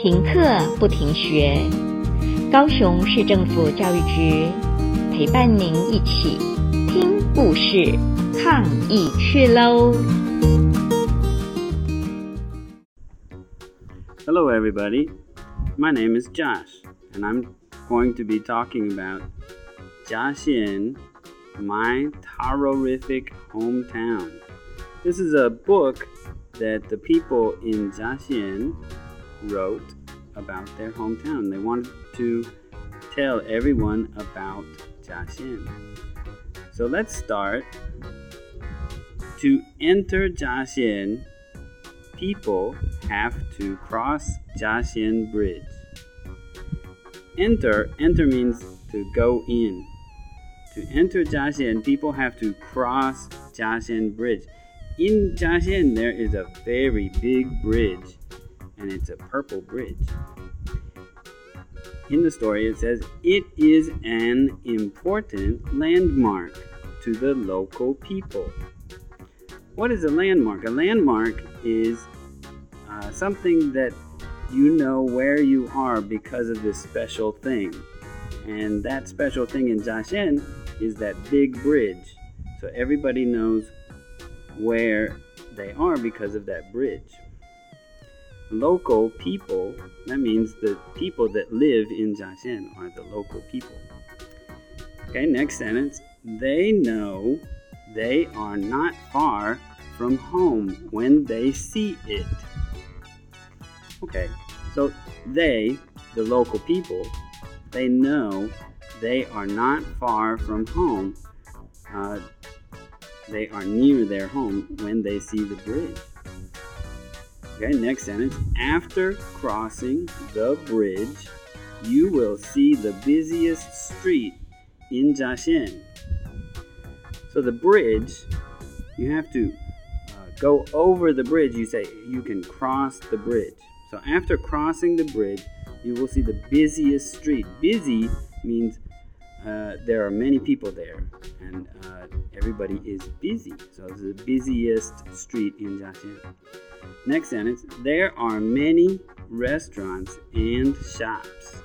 停课不停学，高雄市政府教育局陪伴您一起听故事、抗疫去喽！Hello, everybody. My name is Josh, and I'm going to be talking about Jiaxian, my Tarorific hometown. This is a book that the people in Jiaxian wrote about their hometown. They wanted to tell everyone about Jiaxian. So let's start. To enter Jiaxian, people have to cross Jiaxian Bridge. Enter, enter means to go in. To enter Jiaxian, people have to cross Jiaxian Bridge. In Jiaxian, there is a very big bridge and it's a purple bridge. In the story, it says it is an important landmark to the local people. What is a landmark? A landmark is uh, something that you know where you are because of this special thing. And that special thing in Jiaxian is that big bridge. So everybody knows where they are because of that bridge local people, that means the people that live in Jiaxian are the local people. Okay, next sentence. They know they are not far from home when they see it. Okay, so they, the local people, they know they are not far from home. Uh, they are near their home when they see the bridge. Okay, next sentence. After crossing the bridge, you will see the busiest street in Jiaxian. So the bridge, you have to uh, go over the bridge. You say you can cross the bridge. So after crossing the bridge, you will see the busiest street. Busy means uh, there are many people there, and uh, everybody is busy. So it's the busiest street in Jiaxian. Next sentence There are many restaurants and shops.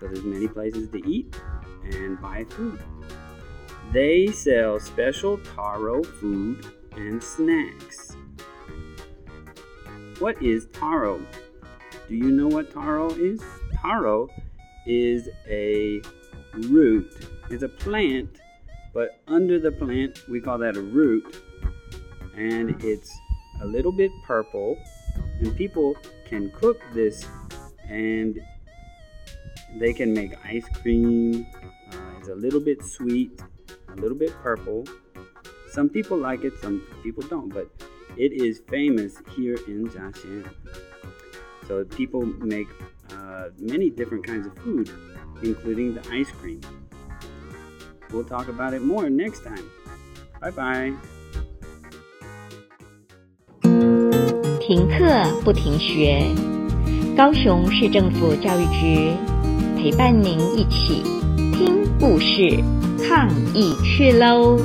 So there's many places to eat and buy food. They sell special taro food and snacks. What is taro? Do you know what taro is? Taro is a root. is a plant, but under the plant we call that a root, and it's a little bit purple, and people can cook this and they can make ice cream. Uh, it's a little bit sweet, a little bit purple. Some people like it, some people don't, but it is famous here in Jiaxian. So people make uh, many different kinds of food, including the ice cream. We'll talk about it more next time. Bye bye. 停课不停学，高雄市政府教育局陪伴您一起听故事、抗疫去喽！